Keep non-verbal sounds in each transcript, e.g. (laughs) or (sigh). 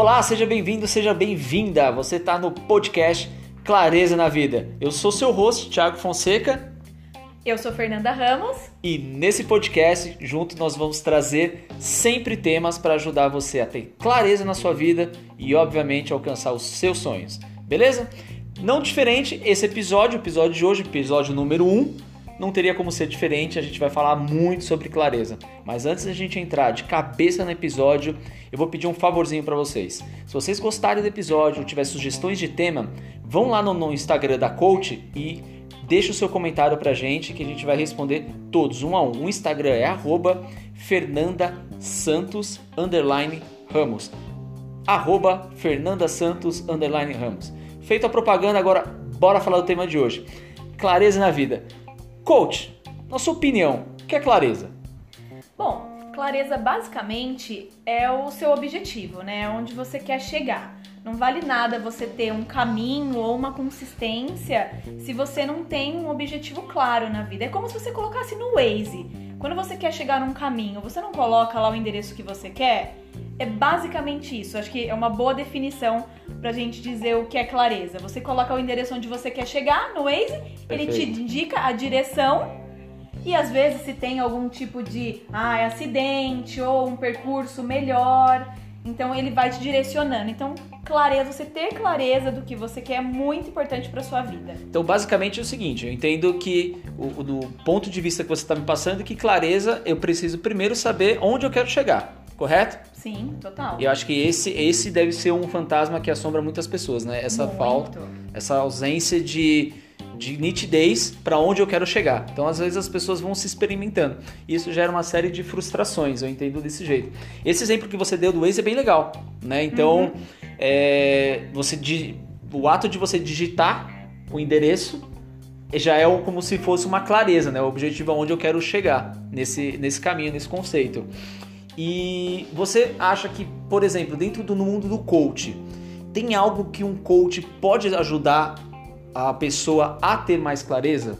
Olá, seja bem-vindo, seja bem-vinda. Você está no podcast Clareza na Vida. Eu sou seu host, Thiago Fonseca. Eu sou Fernanda Ramos. E nesse podcast, junto, nós vamos trazer sempre temas para ajudar você a ter clareza na sua vida e, obviamente, alcançar os seus sonhos. Beleza? Não diferente, esse episódio, o episódio de hoje, episódio número 1, não teria como ser diferente, a gente vai falar muito sobre clareza. Mas antes da gente entrar de cabeça no episódio, eu vou pedir um favorzinho para vocês. Se vocês gostarem do episódio ou tiver sugestões de tema, vão lá no, no Instagram da Coach e deixa o seu comentário pra gente que a gente vai responder todos, um a um. O Instagram é arroba Fernanda Santos Ramos. Arroba Fernanda Santos Ramos. Feito a propaganda, agora bora falar do tema de hoje. Clareza na vida. Coach, na sua opinião, o que é clareza? Bom, clareza basicamente é o seu objetivo, né? Onde você quer chegar. Não vale nada você ter um caminho ou uma consistência se você não tem um objetivo claro na vida. É como se você colocasse no Waze. Quando você quer chegar num caminho, você não coloca lá o endereço que você quer? É basicamente isso. Acho que é uma boa definição pra gente dizer o que é clareza. Você coloca o endereço onde você quer chegar no Waze, Perfeito. ele te indica a direção e às vezes se tem algum tipo de ah, acidente ou um percurso melhor, então ele vai te direcionando. Então, clareza, você ter clareza do que você quer é muito importante para sua vida. Então, basicamente é o seguinte, eu entendo que o, do ponto de vista que você está me passando, que clareza eu preciso primeiro saber onde eu quero chegar correto? Sim, total. E eu acho que esse, esse deve ser um fantasma que assombra muitas pessoas, né? Essa Muito. falta, essa ausência de, de nitidez para onde eu quero chegar. Então, às vezes, as pessoas vão se experimentando. E isso gera uma série de frustrações, eu entendo desse jeito. Esse exemplo que você deu do Waze é bem legal, né? Então, uhum. é, você, o ato de você digitar o endereço já é como se fosse uma clareza, né? O objetivo aonde eu quero chegar nesse, nesse caminho, nesse conceito. E você acha que, por exemplo, dentro do mundo do coach, tem algo que um coach pode ajudar a pessoa a ter mais clareza?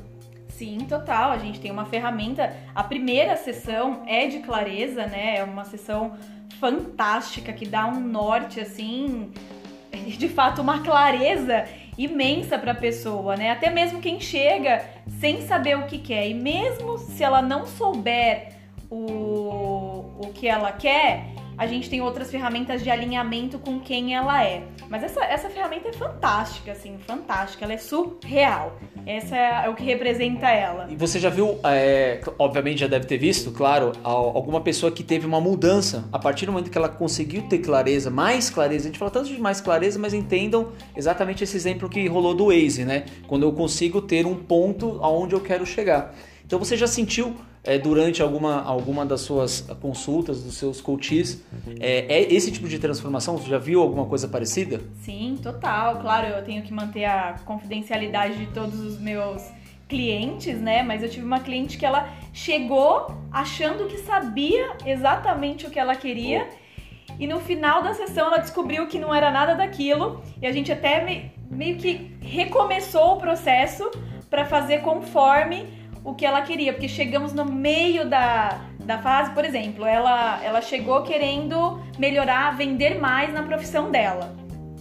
Sim, total. A gente tem uma ferramenta. A primeira sessão é de clareza, né? É uma sessão fantástica que dá um norte assim, (laughs) de fato uma clareza imensa para a pessoa, né? Até mesmo quem chega sem saber o que quer e mesmo se ela não souber o, o que ela quer, a gente tem outras ferramentas de alinhamento com quem ela é. Mas essa, essa ferramenta é fantástica, assim, fantástica. Ela é surreal. Essa é, é o que representa ela. E você já viu, é, obviamente já deve ter visto, claro, alguma pessoa que teve uma mudança a partir do momento que ela conseguiu ter clareza, mais clareza. A gente fala tanto de mais clareza, mas entendam exatamente esse exemplo que rolou do Waze, né? Quando eu consigo ter um ponto aonde eu quero chegar. Então você já sentiu é, durante alguma, alguma das suas consultas, dos seus coaches, é, é, esse tipo de transformação? Você já viu alguma coisa parecida? Sim, total. Claro, eu tenho que manter a confidencialidade de todos os meus clientes, né? Mas eu tive uma cliente que ela chegou achando que sabia exatamente o que ela queria. E no final da sessão ela descobriu que não era nada daquilo. E a gente até me, meio que recomeçou o processo para fazer conforme o que ela queria, porque chegamos no meio da, da fase, por exemplo, ela, ela chegou querendo melhorar, vender mais na profissão dela.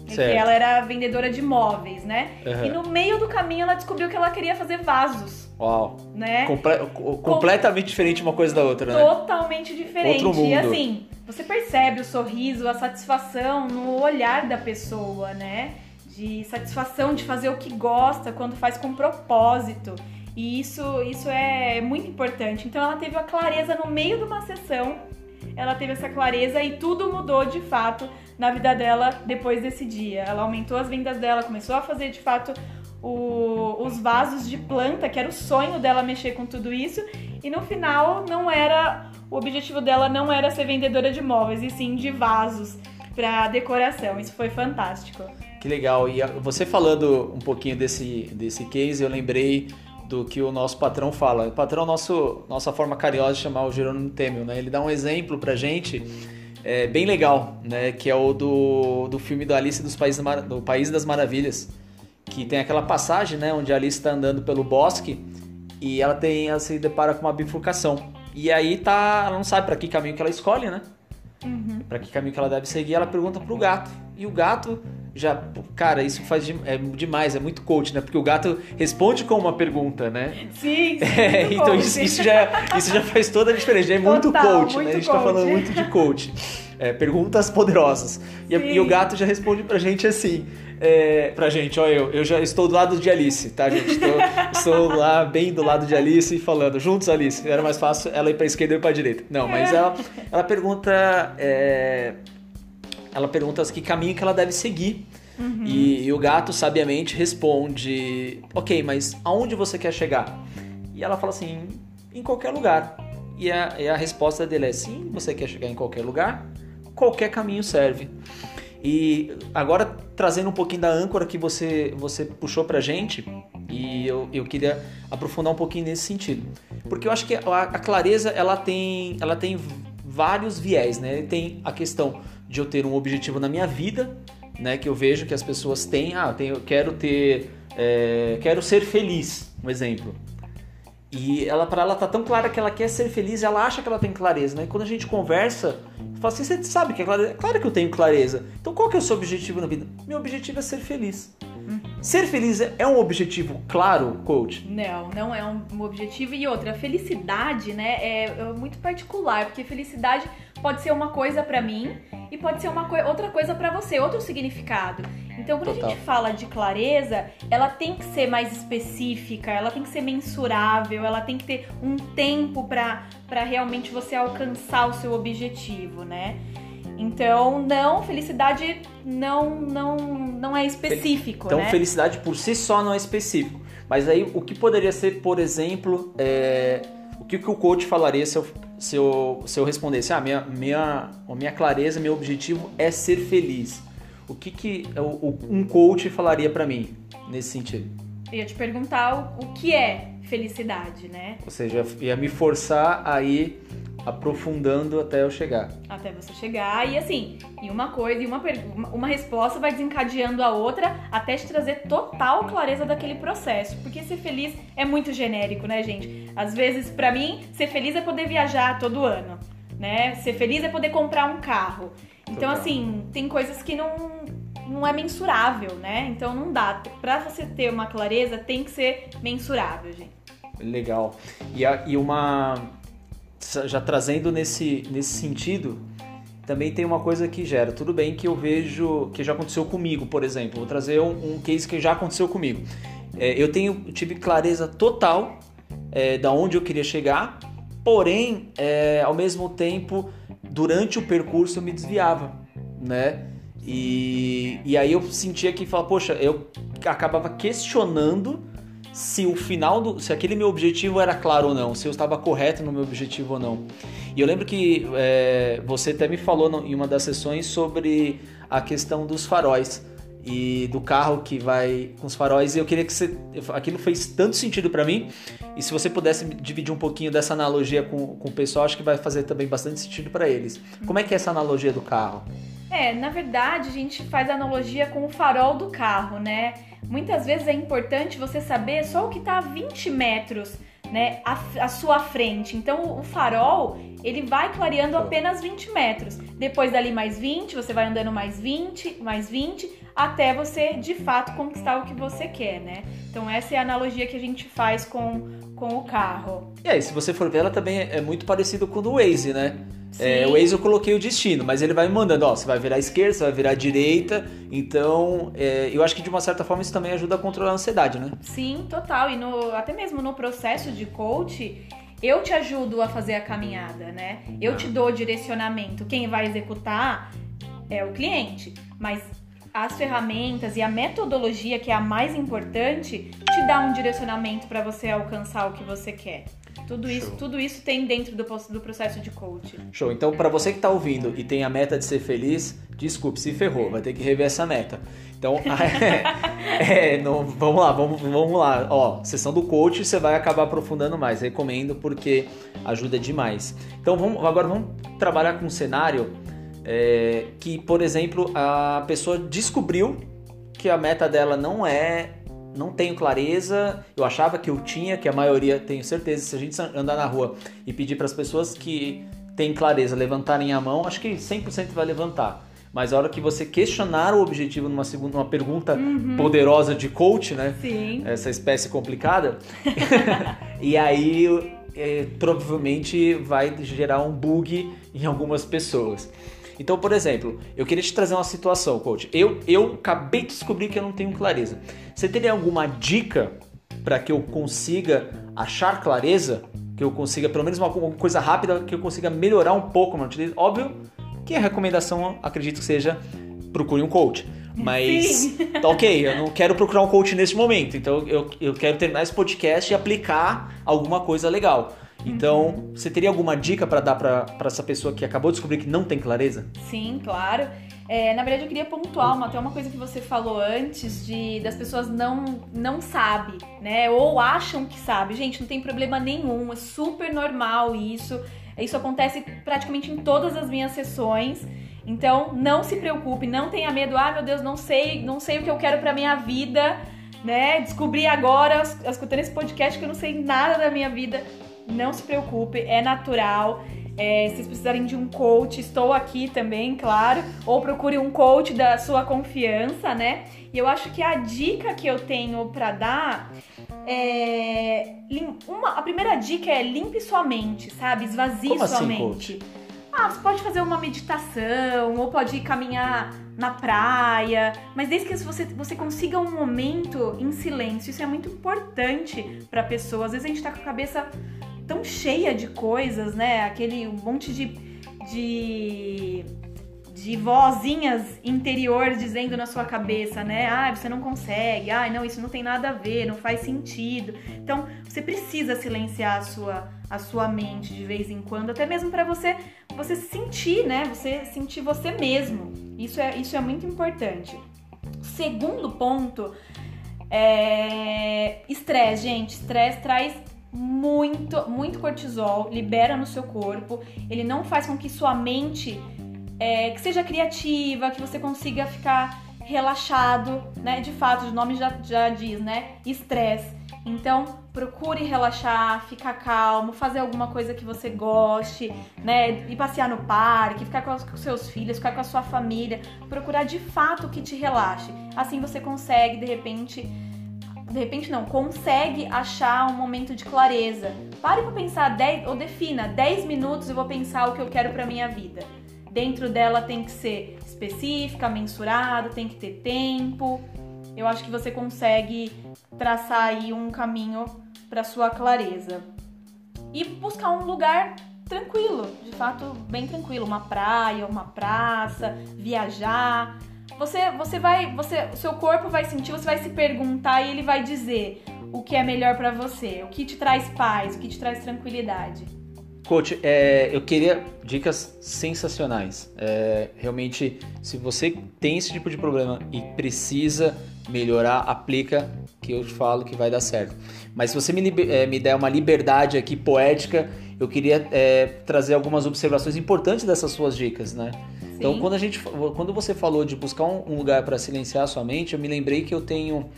Porque ela era vendedora de móveis, né? Uhum. E no meio do caminho ela descobriu que ela queria fazer vasos. Uau. Né? Comple completamente Com... diferente uma coisa da outra, né? Totalmente diferente. Outro mundo. E assim, você percebe o sorriso, a satisfação no olhar da pessoa, né? De satisfação de fazer o que gosta, quando faz com propósito. E isso, isso é muito importante. Então ela teve a clareza no meio de uma sessão, ela teve essa clareza e tudo mudou de fato na vida dela depois desse dia. Ela aumentou as vendas dela, começou a fazer de fato o, os vasos de planta, que era o sonho dela mexer com tudo isso, e no final não era o objetivo dela não era ser vendedora de móveis, e sim de vasos para decoração. Isso foi fantástico. Que legal. E você falando um pouquinho desse, desse case, eu lembrei do que o nosso patrão fala. O patrão é nosso nossa forma carinhosa de chamar o Jerônimo Temel, né? Ele dá um exemplo pra gente é, bem legal, né? Que é o do, do filme do Alice dos Países, do País das Maravilhas, que tem aquela passagem, né? Onde a Alice está andando pelo bosque e ela tem ela se depara com uma bifurcação. E aí tá, ela não sabe para que caminho que ela escolhe, né? Uhum. Para que caminho que ela deve seguir, ela pergunta pro gato. E o gato já, cara, isso faz de, é demais, é muito coach, né? Porque o gato responde com uma pergunta, né? Sim, sim (laughs) é, então isso, isso, já, isso já faz toda a diferença. É muito Total, coach, muito né? A gente coach. tá falando muito de coach. É, perguntas poderosas. E, e o gato já responde pra gente assim. É, pra gente, ó, eu, eu já estou do lado de Alice, tá, gente? Estou, estou lá bem do lado de Alice e falando, juntos, Alice. Era mais fácil ela ir pra esquerda e eu ir pra direita. Não, mas ela, ela pergunta. é, ela pergunta que caminho que ela deve seguir. E, e o gato sabiamente responde: Ok, mas aonde você quer chegar? E ela fala assim: Em qualquer lugar. E a, e a resposta dele é: Sim, você quer chegar em qualquer lugar? Qualquer caminho serve. E agora trazendo um pouquinho da âncora que você, você puxou pra gente, e eu, eu queria aprofundar um pouquinho nesse sentido. Porque eu acho que a, a clareza ela tem, ela tem vários viés, né? Tem a questão de eu ter um objetivo na minha vida, né? Que eu vejo que as pessoas têm, ah, eu, tenho, eu quero ter, é, quero ser feliz, um exemplo. E ela para ela tá tão clara que ela quer ser feliz, ela acha que ela tem clareza, né? E quando a gente conversa, fala assim, você sabe que é clareza? Claro que eu tenho clareza. Então qual que é o seu objetivo na vida? Meu objetivo é ser feliz. Ser feliz é um objetivo claro, coach? Não, não é um objetivo. E outra, felicidade, né, é, é muito particular, porque felicidade pode ser uma coisa pra mim e pode ser uma coi- outra coisa pra você, outro significado. Então, quando Total. a gente fala de clareza, ela tem que ser mais específica, ela tem que ser mensurável, ela tem que ter um tempo pra realmente você alcançar o seu objetivo, né? Então, não, felicidade não não não é específico, Então, né? felicidade por si só não é específico. Mas aí, o que poderia ser, por exemplo, é, o que, que o coach falaria se eu, se eu, se eu respondesse, ah, minha, minha, a minha clareza, meu objetivo é ser feliz. O que, que um coach falaria pra mim nesse sentido? Eu ia te perguntar o, o que é felicidade, né? Ou seja, ia me forçar a ir aprofundando até eu chegar. Até você chegar. E assim, e uma coisa, e uma, uma- resposta vai desencadeando a outra até te trazer total clareza daquele processo. Porque ser feliz é muito genérico, né, gente? Às vezes, pra mim, ser feliz é poder viajar todo ano, né? Ser feliz é poder comprar um carro. Então, Total. assim, tem coisas que não, não é mensurável, né? Então não dá. Pra você ter uma clareza, tem que ser mensurável, gente. Legal. E, a- e uma. Já trazendo nesse, nesse sentido, também tem uma coisa que gera. Tudo bem que eu vejo que já aconteceu comigo, por exemplo. Vou trazer um, um case que já aconteceu comigo. É, eu tenho, tive clareza total é, da onde eu queria chegar, porém, é, ao mesmo tempo, durante o percurso eu me desviava, né? E, e aí eu sentia que, fala, poxa, eu acabava questionando se o final do, se aquele meu objetivo era claro ou não, se eu estava correto no meu objetivo ou não. E eu lembro que é, você até me falou no- em uma das sessões sobre a questão dos faróis e do carro que vai com os faróis. E eu queria que você, aquilo fez tanto sentido para mim. E se você pudesse dividir um pouquinho dessa analogia com, com o pessoal, acho que vai fazer também bastante sentido para eles. Como é que é essa analogia do carro? É, na verdade, a gente faz analogia com o farol do carro, né? Muitas vezes é importante você saber só o que está a 20 metros, né, à, sua frente. Então, o farol, ele vai clareando apenas 20 metros. Depois dali mais 20, você vai andando mais 20, mais 20, até você, de fato, conquistar o que você quer, né? Então, essa é a analogia que a gente faz com, com o carro. E aí, se você for ver, ela também é muito parecido com o do Waze, né? É, o Waze eu coloquei o destino, mas ele vai me mandando, ó, você vai virar à esquerda, você vai virar à direita. Então, é, eu acho que de uma certa forma isso também ajuda a controlar a ansiedade, né? Sim, total. E no, até mesmo no processo de coach, eu te ajudo a fazer a caminhada, né? Eu te dou o direcionamento. Quem vai executar é o cliente. Mas as ferramentas e a metodologia, que é a mais importante, te dá um direcionamento para você alcançar o que você quer. Tudo isso, Show. tudo isso tem dentro do, do processo de coach. Show. Então, para você que tá ouvindo e tem a meta de ser feliz, desculpe, se ferrou, vai ter que rever essa meta. Então, (laughs) é, não- vamos lá, vamos, vamos lá. Ó, sessão do coach, você vai acabar aprofundando mais. Recomendo porque ajuda demais. Então, vamos, agora vamos trabalhar com um cenário é, que, por exemplo, a pessoa descobriu que a meta dela não é não tenho clareza, eu achava que eu tinha, que a maioria, tenho certeza, se a gente andar na rua e pedir para as pessoas que tem clareza levantarem a mão, acho que 100% vai levantar. Mas a hora que você questionar o objetivo numa segunda, uma pergunta uhum. poderosa de coach, né? Sim. Essa espécie complicada. (laughs) e aí é, provavelmente vai gerar um bug em algumas pessoas. Então, por exemplo, eu queria te trazer uma situação, coach. Eu, eu acabei de descobrir que eu não tenho clareza. Você teria alguma dica para que eu consiga achar clareza? Que eu consiga, pelo menos uma, uma coisa rápida, que eu consiga melhorar um pouco, mano? Óbvio que a recomendação, acredito que seja, procure um coach. Mas, (laughs) tá ok, eu não quero procurar um coach nesse momento. Então, eu, eu quero terminar esse podcast e aplicar alguma coisa legal. Então, você teria alguma dica para dar para essa pessoa que acabou de descobrir que não tem clareza? Sim, claro. É, na verdade, eu queria pontuar uma, até uma coisa que você falou antes de das pessoas não não sabe, né? Ou acham que sabe. Gente, não tem problema nenhum, é super normal isso. Isso acontece praticamente em todas as minhas sessões. Então, não se preocupe, não tenha medo. Ah, meu Deus, não sei, não sei o que eu quero para minha vida, né? Descobri agora, escutando esse podcast, que eu não sei nada da minha vida. Não se preocupe, é natural. É, se vocês precisarem de um coach, estou aqui também, claro. Ou procure um coach da sua confiança, né? E eu acho que a dica que eu tenho para dar é. Uma, a primeira dica é limpe sua mente, sabe? Esvazie Como sua assim, mente. Coach? Ah, você pode fazer uma meditação, ou pode ir caminhar na praia, mas desde que você, você consiga um momento em silêncio, isso é muito importante para pessoa. Às vezes a gente tá com a cabeça tão cheia de coisas, né? Aquele um monte de, de de vozinhas interiores dizendo na sua cabeça, né? Ah, você não consegue. Ah, não, isso não tem nada a ver, não faz sentido. Então, você precisa silenciar a sua a sua mente de vez em quando, até mesmo para você você sentir, né? Você sentir você mesmo. Isso é isso é muito importante. Segundo ponto é estresse, gente. Estresse traz muito, muito cortisol, libera no seu corpo. Ele não faz com que sua mente é, que seja criativa, que você consiga ficar relaxado, né? De fato, o nome já, já diz, né? Estresse. Então, procure relaxar, ficar calmo, fazer alguma coisa que você goste, né? Ir passear no parque, ficar com os seus filhos, ficar com a sua família. Procurar de fato que te relaxe. Assim você consegue, de repente, de repente não, consegue achar um momento de clareza. Pare para pensar 10 ou defina 10 minutos eu vou pensar o que eu quero para minha vida. Dentro dela tem que ser específica, mensurada, tem que ter tempo. Eu acho que você consegue traçar aí um caminho para sua clareza. E buscar um lugar tranquilo, de fato bem tranquilo, uma praia, uma praça, viajar. Você você vai, você, seu corpo vai sentir, você vai se perguntar e ele vai dizer o que é melhor para você, o que te traz paz, o que te traz tranquilidade. Coach, é, eu queria dicas sensacionais. É, realmente, se você tem esse tipo de problema e precisa melhorar, aplica, que eu te falo que vai dar certo. Mas se você me, é, me der uma liberdade aqui poética, eu queria é, trazer algumas observações importantes dessas suas dicas, né? Então, quando, a gente, quando você falou de buscar um, um lugar para silenciar a sua mente, eu me lembrei que eu tenho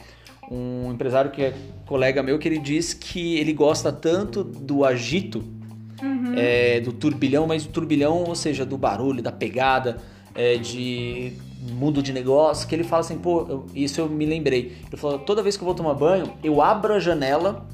um empresário que é colega meu que ele diz que ele gosta tanto do agito uhum. é, do turbilhão, mas o turbilhão, ou seja, do barulho, da pegada, é, de mundo de negócio, que ele fala assim, pô, eu, isso eu me lembrei. Ele falou, toda vez que eu vou tomar banho, eu abro a janela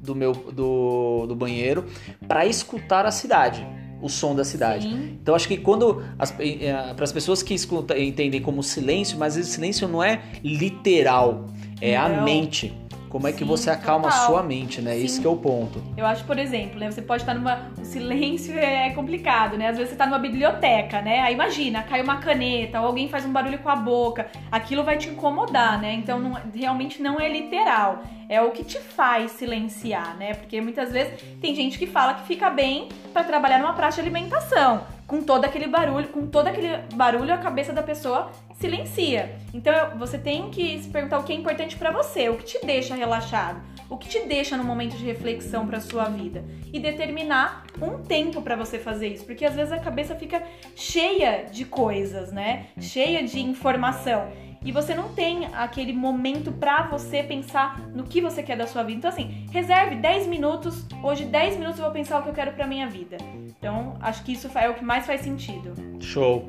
do meu do, do banheiro para escutar a cidade o som da cidade. Sim. Então acho que quando é, para as pessoas que escutam, entendem como silêncio, mas esse silêncio não é literal, é não. a mente. Como é que Sim, você acalma total. a sua mente, né? Sim. Isso que é o ponto. Eu acho, por exemplo, né, você pode estar numa. O silêncio é complicado, né? Às vezes você está numa biblioteca, né? Aí imagina, cai uma caneta ou alguém faz um barulho com a boca. Aquilo vai te incomodar, né? Então não, realmente não é literal. É o que te faz silenciar, né? Porque muitas vezes tem gente que fala que fica bem para trabalhar numa praça de alimentação com todo aquele barulho, com todo aquele barulho, a cabeça da pessoa silencia. Então você tem que se perguntar o que é importante para você, o que te deixa relaxado, o que te deixa no momento de reflexão para sua vida e determinar um tempo para você fazer isso, porque às vezes a cabeça fica cheia de coisas, né? Cheia de informação. E você não tem aquele momento pra você pensar no que você quer da sua vida. Então, assim, reserve 10 minutos. Hoje, 10 minutos eu vou pensar o que eu quero pra minha vida. Então, acho que isso é o que mais faz sentido. Show.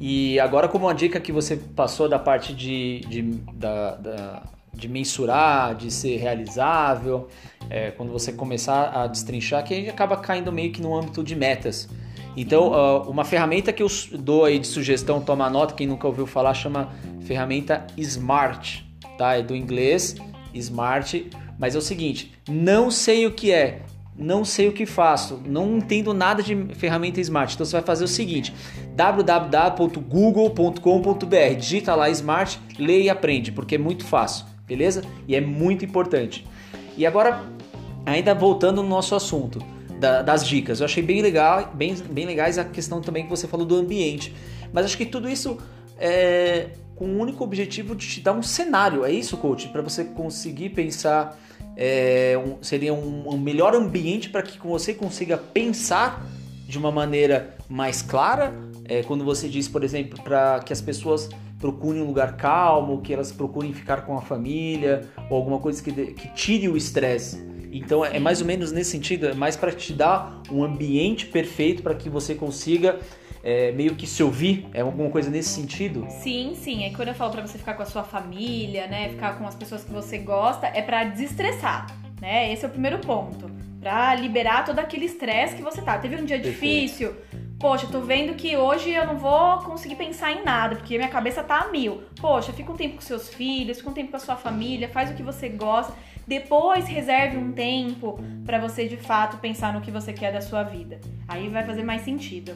E agora, como uma dica que você passou da parte de, de, da, da, de mensurar, de ser realizável, é, quando você começar a destrinchar, que a gente acaba caindo meio que no âmbito de metas. Então, uma ferramenta que eu dou aí de sugestão, toma nota, quem nunca ouviu falar, chama ferramenta Smart, tá? É do inglês, Smart, mas é o seguinte, não sei o que é, não sei o que faço, não entendo nada de ferramenta Smart. Então você vai fazer o seguinte: www.google.com.br, digita lá Smart, lê e aprende, porque é muito fácil, beleza? E é muito importante. E agora, ainda voltando no nosso assunto da, das dicas, eu achei bem legal, bem, bem legais a questão também que você falou do ambiente. Mas acho que tudo isso é com o único objetivo de te dar um cenário, é isso, coach? Para você conseguir pensar é, um, seria um, um, melhor ambiente para que você consiga pensar de uma maneira mais clara. É, quando você diz, por exemplo, para que as pessoas procurem um lugar calmo, que elas procurem ficar com a família ou alguma coisa que, que tire o estresse. Então é mais ou menos nesse sentido, é mais para te dar um ambiente perfeito para que você consiga é, meio que se ouvir? É alguma coisa nesse sentido? Sim, sim. É quando eu falo pra você ficar com a sua família, né? Ficar com as pessoas que você gosta, é para desestressar, né? Esse é o primeiro ponto. Pra liberar todo aquele estresse que você tá. Teve um dia Perfeito. difícil. Poxa, tô vendo que hoje eu não vou conseguir pensar em nada, porque minha cabeça tá a mil. Poxa, fica um tempo com seus filhos, fica um tempo com a sua família, faz o que você gosta. Depois reserve um tempo para você de fato pensar no que você quer da sua vida. Aí vai fazer mais sentido.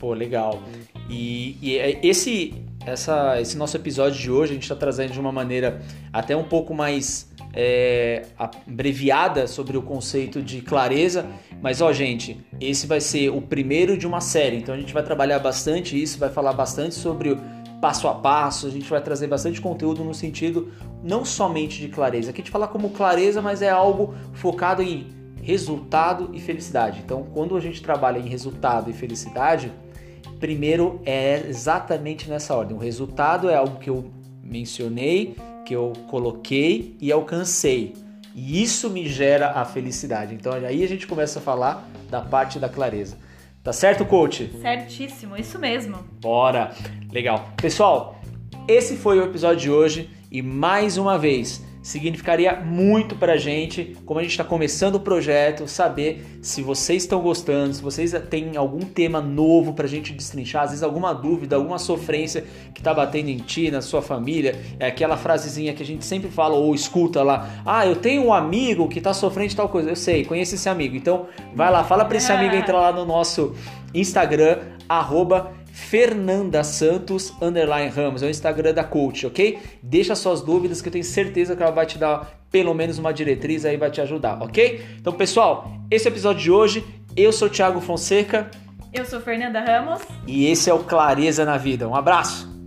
Pô, legal. E, e é, esse, essa, esse nosso episódio de hoje a gente está trazendo de uma maneira até um pouco mais é, abreviada sobre o conceito de clareza. Mas, ó, gente, esse vai ser o primeiro de uma série. Então a gente vai trabalhar bastante isso, vai falar bastante sobre o passo a passo, a gente vai trazer bastante conteúdo no sentido não somente de clareza. Aqui a gente fala como clareza, mas é algo focado em resultado e felicidade. Então, quando a gente trabalha em resultado e felicidade, primeiro é exatamente nessa ordem. O resultado é algo que eu mencionei, que eu coloquei e alcancei. E isso me gera a felicidade. Então aí a gente começa a falar da parte da clareza. Tá certo, coach? Certíssimo, isso mesmo. Bora! Legal. Pessoal, esse foi o episódio de hoje e mais uma vez significaria muito para a gente, como a gente está começando o projeto, saber se vocês estão gostando, se vocês têm algum tema novo para a gente destrinchar, às vezes alguma dúvida, alguma sofrência que está batendo em ti, na sua família, é aquela frasezinha que a gente sempre fala ou escuta lá, ah, eu tenho um amigo que está sofrendo de tal coisa, eu sei, conheço esse amigo, então vai lá, fala para esse (laughs) amigo entrar lá no nosso Instagram, arroba Fernanda Santos underline Ramos, é o Instagram da coach, ok? Deixa suas dúvidas que eu tenho certeza que ela vai te dar pelo menos uma diretriz aí, vai te ajudar, ok? Então, pessoal, esse é o episódio de hoje. Eu sou o Thiago Fonseca. Eu sou Fernanda Ramos. E esse é o Clareza na Vida. Um abraço!